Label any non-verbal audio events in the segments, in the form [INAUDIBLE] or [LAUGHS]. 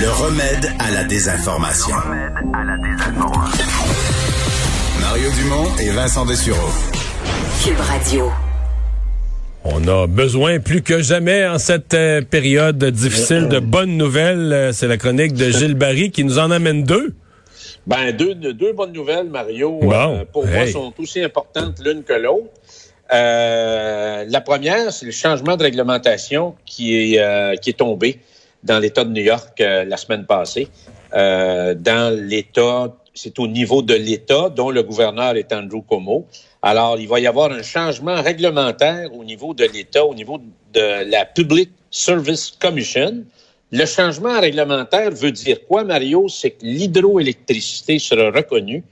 Le remède à la désinformation. Mario Dumont et Vincent Dessureau. Cube Radio. On a besoin plus que jamais en cette euh, période difficile de bonnes nouvelles. Euh, C'est la chronique de Gilles [LAUGHS] Barry qui nous en amène deux. Ben, deux, deux bonnes nouvelles, Mario. Bon, euh, pour moi, hey. sont aussi importantes l'une que l'autre. Euh, la première, c'est le changement de réglementation qui est, euh, qui est tombé dans l'État de New York euh, la semaine passée. Euh, dans l'État, c'est au niveau de l'État dont le gouverneur est Andrew Cuomo. Alors, il va y avoir un changement réglementaire au niveau de l'État, au niveau de la Public Service Commission. Le changement réglementaire veut dire quoi, Mario? C'est que l'hydroélectricité sera reconnue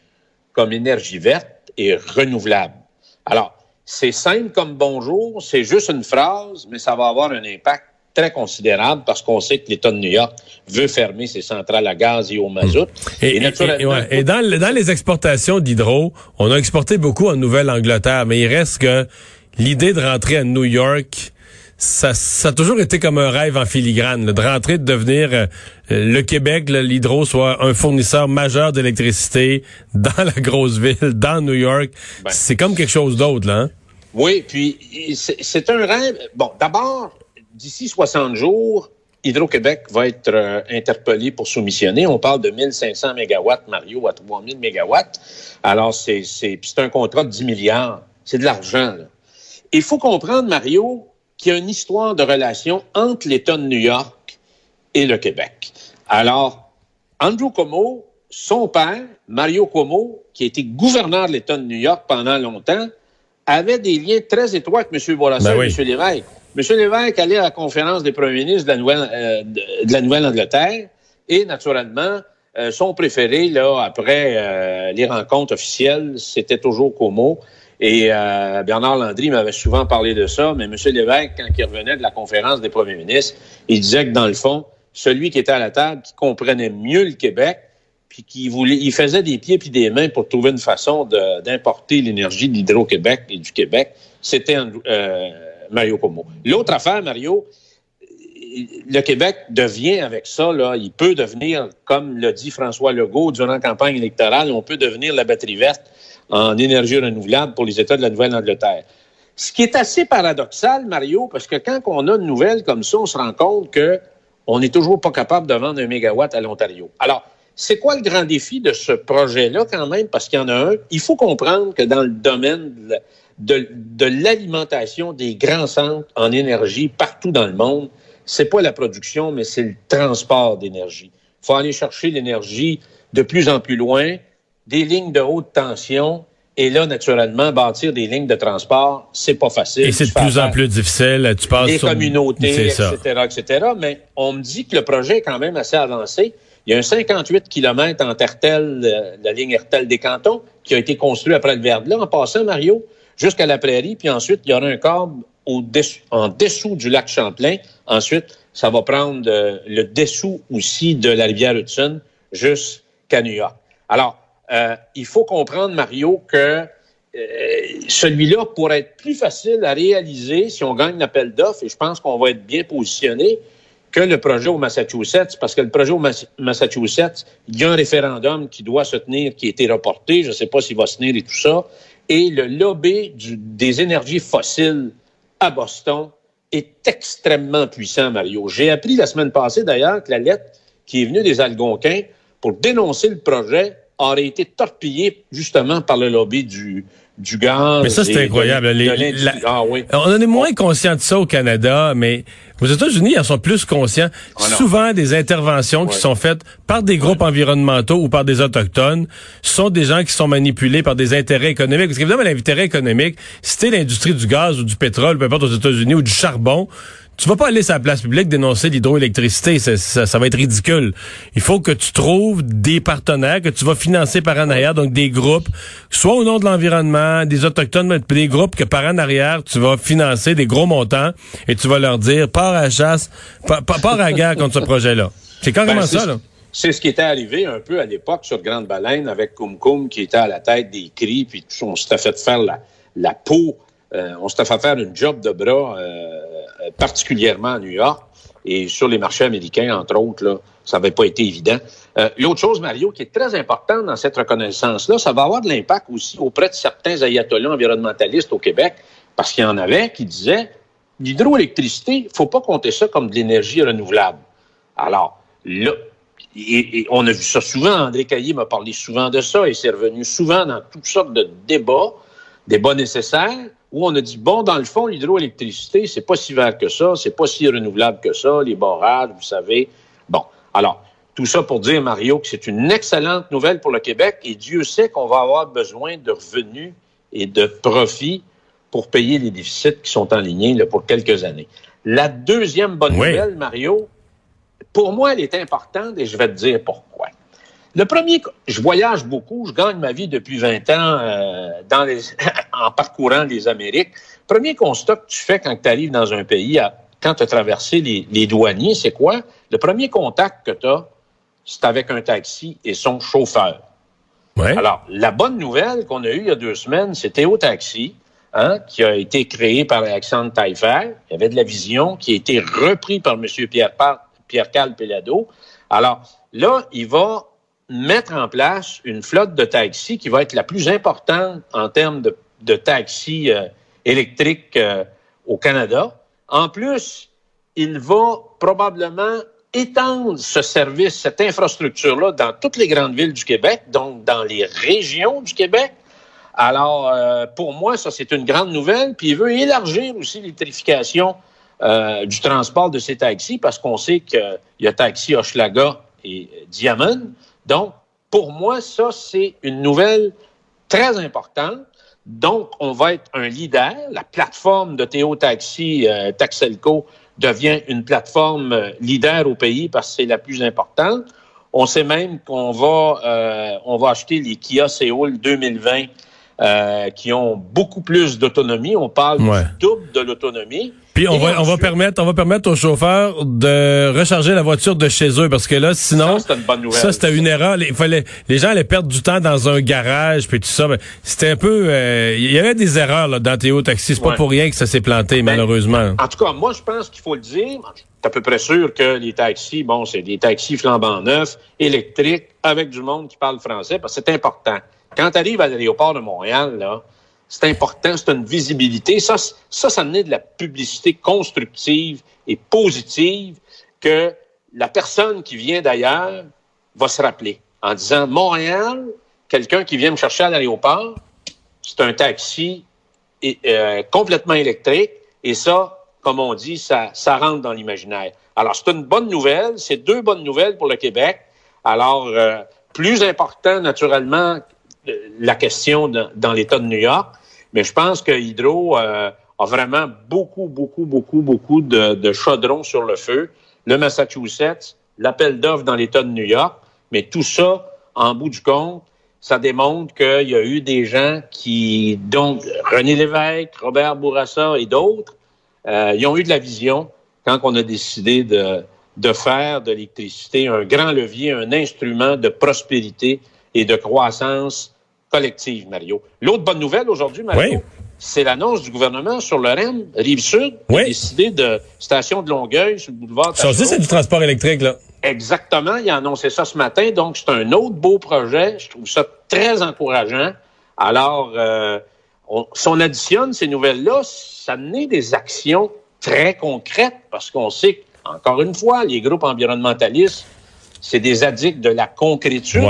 comme énergie verte et renouvelable. Alors, c'est simple comme bonjour, c'est juste une phrase, mais ça va avoir un impact très considérable parce qu'on sait que l'État de New York veut fermer ses centrales à gaz et au mazout. Et, et- et- ouais. Et dans, dans les exportations d'hydro, on a exporté beaucoup en Nouvelle-Angleterre, mais il reste que l'idée de rentrer à New York, ça, ça a toujours été comme un rêve en filigrane, là, de rentrer, de devenir euh, le Québec, l'hydro soit un fournisseur majeur d'électricité [LAUGHS] dans la grosse ville, dans New York. Ben. C'est comme quelque chose d'autre, là. hein? Oui, puis c'est un rêve. Bon, d'abord, d'ici 60 jours, Hydro-Québec va être euh, interpellé pour soumissionner. On parle de 1500 mégawatts, Mario, à 3000 mégawatts. Alors, c'est c'est- puis c'est un contrat de 10 milliards. C'est de l'argent. Il faut comprendre, Mario, qu'il y a une histoire de relation entre l'État de New York et le Québec. Alors, Andrew Cuomo, son père, Mario Cuomo, qui a été gouverneur de l'État de New York pendant longtemps, avait des liens très étroits avec M. Bourassa Ben et oui. M. Lévesque. M. Lévesque allait à la conférence des premiers ministres de la euh, Nouvelle-Angleterre et, naturellement, euh, son préféré, là, après euh, les rencontres officielles, c'était toujours Cuomo. Et Bernard Landry m'avait souvent parlé de ça, mais M. Lévesque, quand il revenait de la conférence des premiers ministres, il disait que, dans le fond, celui qui était à la table, qui comprenait mieux le Québec, puis qui voulait, il faisait des pieds puis des mains pour trouver une façon d'importer l'énergie de l'Hydro-Québec et du Québec, c'était Andrew- Mario Cuomo. L'autre affaire, Mario, le Québec devient avec ça, il peut devenir, comme l'a dit François Legault durant la campagne électorale, on peut devenir la batterie verte en énergie renouvelable pour les États de la Nouvelle-Angleterre. Ce qui est assez paradoxal, Mario, parce que quand on a une nouvelle comme ça, on se rend compte que on n'est toujours pas capable de vendre un mégawatt à l'Ontario. Alors, c'est quoi le grand défi de ce projet-là quand même? Parce qu'il y en a un. Il faut comprendre que dans le domaine de, de- de l'alimentation des grands centres en énergie partout dans le monde, c'est pas la production, mais c'est le transport d'énergie. Il faut aller chercher l'énergie de plus en plus loin, des lignes de haute tension, et là, naturellement, bâtir des lignes de transport, c'est pas facile. Et c'est de plus en plus difficile. Tu passes les sur... communautés, etc., etc. Mais on me dit que le projet est quand même assez avancé. Il y a un 58 km entre Hertel, euh, la ligne Hertel des cantons, qui a été construit après le Verglas, en passant, Mario, jusqu'à la prairie. Puis ensuite, il y aura un câble au dessous, en dessous du lac Champlain. Ensuite, ça va prendre euh, le dessous aussi de la rivière Hudson jusqu'à New York. Alors, euh, il faut comprendre, Mario, que euh, celui-là pourrait être plus facile à réaliser si on gagne l'appel d'offres, et je pense qu'on va être bien positionné, que le projet au Massachusetts, parce que le projet au Mass- Massachusetts, il y a un référendum qui doit se tenir, qui a été reporté, je ne sais pas s'il va se tenir et tout ça, et le lobby des énergies fossiles à Boston est extrêmement puissant, Mario. J'ai appris la semaine passée, d'ailleurs, que la lettre qui est venue des Algonquins pour dénoncer le projet aurait été torpillée justement par le lobby du, du gaz. Mais ça, c'est incroyable. de Les- l'industrie. la- Ah oui. On en est moins conscient de ça au Canada, mais aux États-Unis, ils en sont plus conscients. Ah. Souvent, des interventions qui sont faites par des groupes environnementaux ou par des autochtones sont des gens qui sont manipulés par des intérêts économiques. Parce qu'évidemment, l'intérêt économique, t'es l'industrie du gaz ou du pétrole, peu importe aux États-Unis, ou du charbon, tu vas pas aller sur la place publique dénoncer l'hydroélectricité. Ça, ça, ça va être ridicule. Il faut que tu trouves des partenaires que tu vas financer par en arrière, donc des groupes, soit au nom de l'environnement, des autochtones, mais des groupes que par en arrière, tu vas financer des gros montants et tu vas leur dire, pars à la chasse, pars, à la guerre contre ce projet-là. C'est carrément Ben, ça, là. C'est ce qui était arrivé un peu à l'époque sur Grande Baleine avec Kum Kum qui était à la tête des cris, puis on s'était fait faire la, la peau, euh, on s'était fait faire une job de bras, euh, particulièrement à New York. Et sur les marchés américains, entre autres, là, ça n'avait pas été évident. Euh, L'autre chose, Mario, qui est très importante dans cette reconnaissance-là, ça va avoir de l'impact aussi auprès de certains ayatollahs environnementalistes au Québec, parce qu'il y en avait qui disaient l'hydroélectricité, faut pas compter ça comme de l'énergie renouvelable. Alors, là, et, on a vu ça souvent, André Caillé m'a parlé souvent de ça, et c'est revenu souvent dans toutes sortes de débats, débats nécessaires, où on a dit, bon, dans le fond, l'hydroélectricité, c'est pas si vert que ça, c'est pas si renouvelable que ça, les barrages, vous savez. Bon, alors, tout ça pour dire, Mario, que c'est une excellente nouvelle pour le Québec, et Dieu sait qu'on va avoir besoin de revenus et de profits pour payer les déficits qui sont en ligne pour quelques années. La deuxième bonne nouvelle, Mario, pour moi, elle est importante et je vais te dire pourquoi. Le premier, je voyage beaucoup, je gagne ma vie depuis 20 ans euh, dans les, [LAUGHS] en parcourant les Amériques. Premier constat que tu fais quand tu arrives dans un pays, quand tu as traversé les, les douaniers, c'est quoi? Le premier contact que tu as, c'est avec un taxi et son chauffeur. Ouais. Alors, la bonne nouvelle qu'on a eue il y a deux semaines, c'était au Taxi. Hein, qui a été créé par Alexandre Taillefer. Il y avait de la vision qui a été repris par M. Pierre, Pierre Cal Pelado. Alors là, il va mettre en place une flotte de taxis qui va être la plus importante en termes de, taxis euh, électriques euh, au Canada. En plus, il va probablement étendre ce service, cette infrastructure-là dans toutes les grandes villes du Québec, donc dans les régions du Québec. Alors, euh, pour moi, ça, c'est une grande nouvelle. Puis il veut élargir aussi l'électrification du transport de ces taxis parce qu'on sait qu'il y a Taxi Hochelaga et Diamond. Donc, pour moi, ça, c'est une nouvelle très importante. Donc, on va être un leader. La plateforme de Théo Taxi, euh, Taxelco, devient une plateforme euh, leader au pays parce que c'est la plus importante. On sait même qu'on va, euh, on va acheter les Kia Seoul 2020 euh, qui ont beaucoup plus d'autonomie. On parle du double de l'autonomie. Puis on va, on va permettre, on va permettre aux chauffeurs de recharger la voiture de chez eux parce que là, sinon, ça c'était une erreur. Il fallait, les gens allaient perdre du temps dans un garage puis tout ça. C'était un peu, euh, il y avait des erreurs là, dans Théo Taxi. C'est pas pour rien que ça s'est planté, ben, malheureusement. En tout cas, moi, je pense qu'il faut le dire. Je suis à peu près sûr que les taxis, bon, c'est des taxis flambant neufs, électriques, avec du monde qui parle français, parce que c'est important. Quand tu arrives à l'aéroport de Montréal, là, c'est important, c'est une visibilité. Ça, ça, ça de la publicité constructive et positive que la personne qui vient d'ailleurs va se rappeler en disant Montréal, quelqu'un qui vient me chercher à l'aéroport, c'est un taxi euh, complètement électrique et ça, comme on dit, ça, ça rentre dans l'imaginaire. Alors, c'est une bonne nouvelle, c'est deux bonnes nouvelles pour le Québec. Alors, euh, plus important, naturellement, la question dans l'État de New York, mais je pense que Hydro euh, a vraiment beaucoup, beaucoup, beaucoup, beaucoup de, de chaudrons sur le feu. Le Massachusetts, l'appel d'offres dans l'État de New York, mais tout ça, en bout du compte, ça démontre qu'il y a eu des gens qui, donc René Lévesque, Robert Bourassa et d'autres, euh, ils ont eu de la vision quand on a décidé de, de faire de l'électricité un grand levier, un instrument de prospérité et de croissance collective, Mario. L'autre bonne nouvelle aujourd'hui, Mario, c'est l'annonce du gouvernement sur le REM, Rive-Sud, décidé de station de Longueuil sur le boulevard Ça aussi, c'est du transport électrique, là. Exactement. Il a annoncé ça ce matin. Donc, c'est un autre beau projet. Je trouve ça très encourageant. Alors, euh, si on additionne ces nouvelles-là, ça naît des actions très concrètes parce qu'on sait encore une fois, les groupes environnementalistes, c'est des addicts de la concrétude.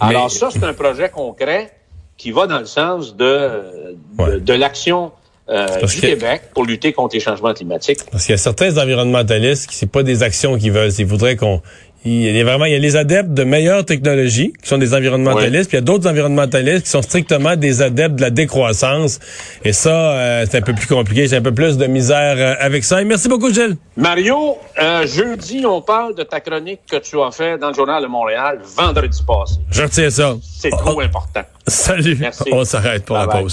Alors ça, c'est un projet concret qui va dans le sens de, de, l'action euh, du Québec pour lutter contre les changements climatiques. Parce qu'il y a certains environnementalistes qui c'est pas des actions qu'ils veulent, ils voudraient qu'on il y a vraiment il y a les adeptes de meilleures technologies qui sont des environnementalistes, puis il y a d'autres environnementalistes qui sont strictement des adeptes de la décroissance. Et ça, euh, c'est un peu plus compliqué. J'ai un peu plus de misère euh, avec ça. Et merci beaucoup, Gilles. Mario, euh, jeudi, on parle de ta chronique que tu as fait dans le journal de Montréal vendredi passé. Je retiens ça. C'est trop important. Salut. Merci. On s'arrête pour la pause.